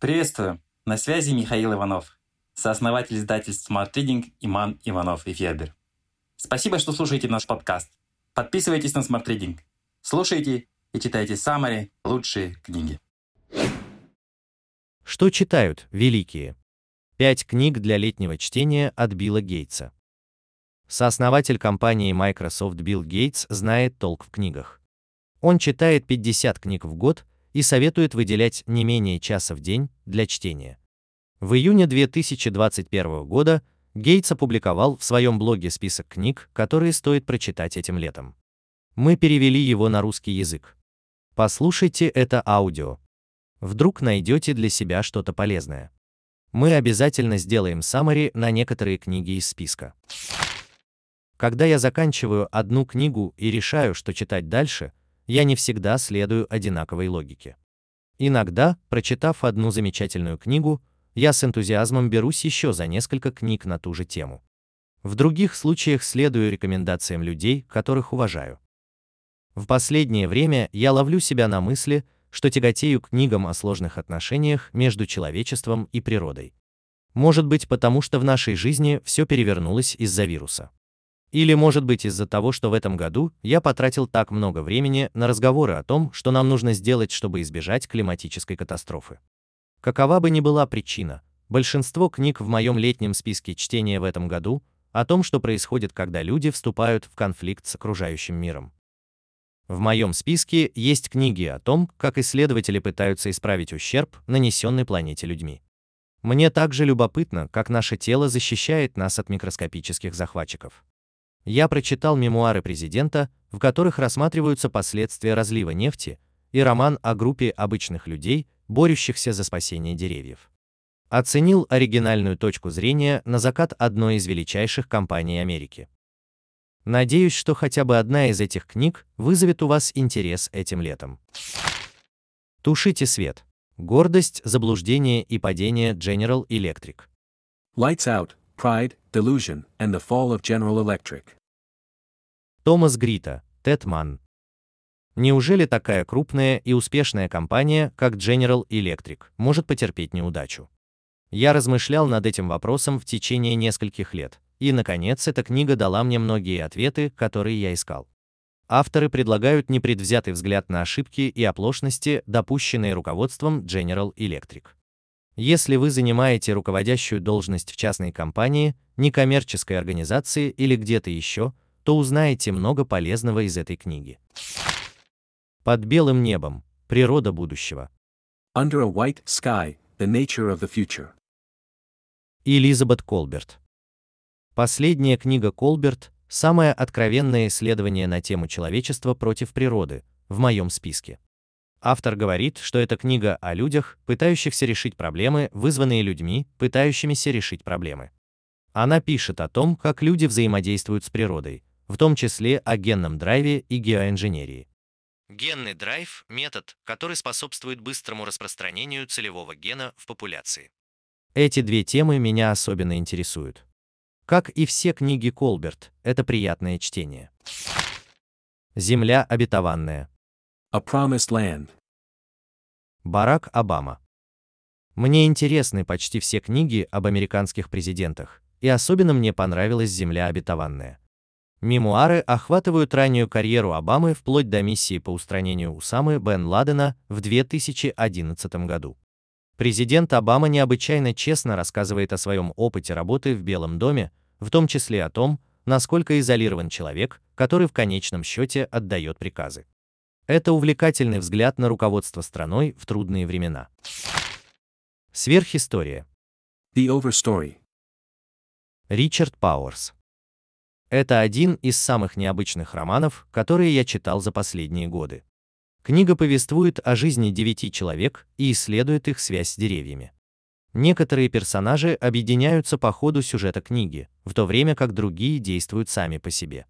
Приветствую! На связи Михаил Иванов, сооснователь издательств Smart Reading Иман Иванов и Федер. Спасибо, что слушаете наш подкаст. Подписывайтесь на Smart Reading. Слушайте и читайте самые лучшие книги. Что читают великие? Пять книг для летнего чтения от Билла Гейтса. Сооснователь компании Microsoft Билл Гейтс знает толк в книгах. Он читает 50 книг в год и советует выделять не менее часа в день для чтения. В июне 2021 года Гейтс опубликовал в своем блоге список книг, которые стоит прочитать этим летом. Мы перевели его на русский язык. Послушайте это аудио. Вдруг найдете для себя что-то полезное. Мы обязательно сделаем summary на некоторые книги из списка. Когда я заканчиваю одну книгу и решаю, что читать дальше, я не всегда следую одинаковой логике. Иногда, прочитав одну замечательную книгу, я с энтузиазмом берусь еще за несколько книг на ту же тему. В других случаях следую рекомендациям людей, которых уважаю. В последнее время я ловлю себя на мысли, что тяготею книгам о сложных отношениях между человечеством и природой. Может быть, потому что в нашей жизни все перевернулось из-за вируса. Или может быть из-за того, что в этом году я потратил так много времени на разговоры о том, что нам нужно сделать, чтобы избежать климатической катастрофы. Какова бы ни была причина, большинство книг в моем летнем списке чтения в этом году о том, что происходит, когда люди вступают в конфликт с окружающим миром. В моем списке есть книги о том, как исследователи пытаются исправить ущерб, нанесенный планете людьми. Мне также любопытно, как наше тело защищает нас от микроскопических захватчиков. Я прочитал мемуары президента, в которых рассматриваются последствия разлива нефти, и роман о группе обычных людей, борющихся за спасение деревьев. Оценил оригинальную точку зрения на закат одной из величайших компаний Америки. Надеюсь, что хотя бы одна из этих книг вызовет у вас интерес этим летом. Тушите свет. Гордость, заблуждение и падение General Electric. Lights Out, Pride, Delusion, and the Fall of General Electric. Томас Грита, Тед Манн. Неужели такая крупная и успешная компания, как General Electric, может потерпеть неудачу? Я размышлял над этим вопросом в течение нескольких лет, и, наконец, эта книга дала мне многие ответы, которые я искал. Авторы предлагают непредвзятый взгляд на ошибки и оплошности, допущенные руководством General Electric. Если вы занимаете руководящую должность в частной компании, некоммерческой организации или где-то еще, то узнаете много полезного из этой книги. Под белым небом. Природа будущего. Under a White Sky, The Nature of the Future. Элизабет Колберт. Последняя книга Колберт – самое откровенное исследование на тему человечества против природы в моем списке. Автор говорит, что это книга о людях, пытающихся решить проблемы, вызванные людьми, пытающимися решить проблемы. Она пишет о том, как люди взаимодействуют с природой, в том числе о генном драйве и геоинженерии. Генный драйв – метод, который способствует быстрому распространению целевого гена в популяции. Эти две темы меня особенно интересуют. Как и все книги Колберт, это приятное чтение. Земля обетованная. A Promised Land. Барак Обама. Мне интересны почти все книги об американских президентах, и особенно мне понравилась «Земля обетованная». Мемуары охватывают раннюю карьеру Обамы вплоть до миссии по устранению Усамы Бен Ладена в 2011 году. Президент Обама необычайно честно рассказывает о своем опыте работы в Белом доме, в том числе о том, насколько изолирован человек, который в конечном счете отдает приказы. Это увлекательный взгляд на руководство страной в трудные времена. Сверхистория. The Overstory. Ричард Пауэрс. Это один из самых необычных романов, которые я читал за последние годы. Книга повествует о жизни девяти человек и исследует их связь с деревьями. Некоторые персонажи объединяются по ходу сюжета книги, в то время как другие действуют сами по себе.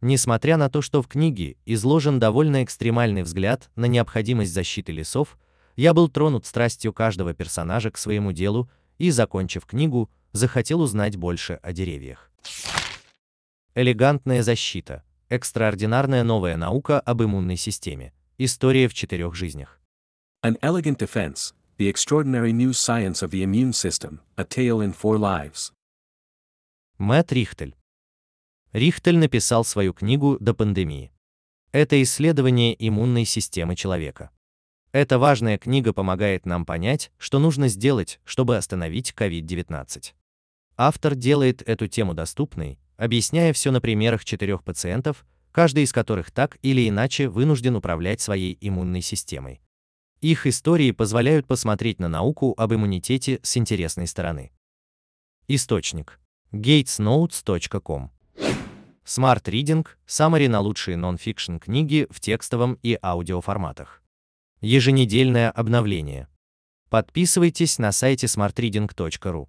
Несмотря на то, что в книге изложен довольно экстремальный взгляд на необходимость защиты лесов, я был тронут страстью каждого персонажа к своему делу и, закончив книгу, захотел узнать больше о деревьях. Элегантная защита. Экстраординарная новая наука об иммунной системе. История в четырех жизнях. An Elegant Defense, The Extraordinary New Science of the Immune System, A Tale in Four Lives. Мэтт Рихтель. Рихтель написал свою книгу «До пандемии». Это исследование иммунной системы человека. Эта важная книга помогает нам понять, что нужно сделать, чтобы остановить COVID-19. Автор делает эту тему доступной, объясняя все на примерах четырех пациентов, каждый из которых так или иначе вынужден управлять своей иммунной системой. Их истории позволяют посмотреть на науку об иммунитете с интересной стороны. Источник. gatesnotes.com Smart Reading – Summary на лучшие нон-фикшн книги в текстовом и аудиоформатах. Еженедельное обновление. Подписывайтесь на сайте smartreading.ru.